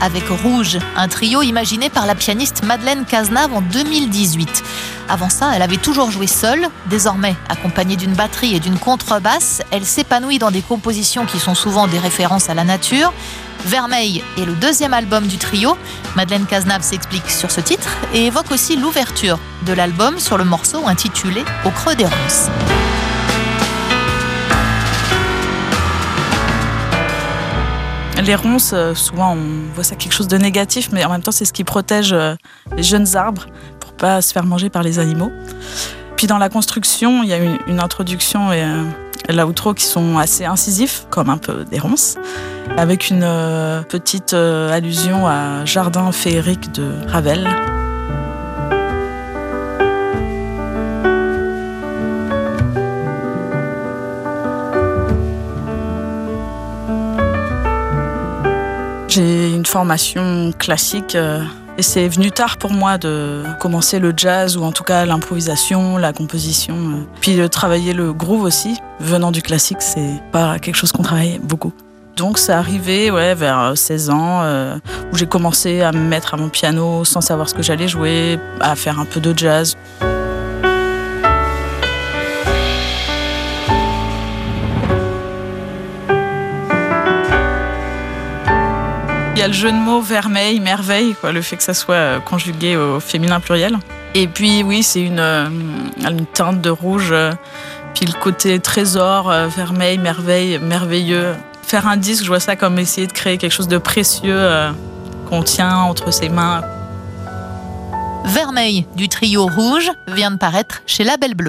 avec Rouge, un trio imaginé par la pianiste Madeleine Cazenave en 2018. Avant ça, elle avait toujours joué seule. Désormais, accompagnée d'une batterie et d'une contrebasse, elle s'épanouit dans des compositions qui sont souvent des références à la nature. Vermeil est le deuxième album du trio. Madeleine Cazenave s'explique sur ce titre et évoque aussi l'ouverture de l'album sur le morceau intitulé Au creux des ronces. Les ronces, euh, souvent on voit ça quelque chose de négatif, mais en même temps c'est ce qui protège euh, les jeunes arbres pour pas se faire manger par les animaux. Puis dans la construction, il y a une, introduction et euh, l'outro qui sont assez incisifs, comme un peu des ronces, avec une euh, petite allusion à Jardin féerique de Ravel. J'ai une formation classique euh, et c'est venu tard pour moi de commencer le jazz ou en tout cas l'improvisation, la composition. euh. Puis de travailler le groove aussi. Venant du classique, c'est pas quelque chose qu'on travaille beaucoup. Donc c'est arrivé ouais, vers 16 ans euh, où j'ai commencé à me mettre à mon piano sans savoir ce que j'allais jouer, à faire un peu de jazz. Y a le jeu de mots vermeil, merveille, le fait que ça soit euh, conjugué au féminin pluriel. Et puis oui, c'est une, euh, teinte de rouge, euh, puis le côté trésor, vermeil, merveille, merveilleux. Faire un disque, je vois ça comme essayer de créer quelque chose de précieux qu'on tient entre ses mains. Vermeil du trio Rouge vient de paraître chez Label Bleu.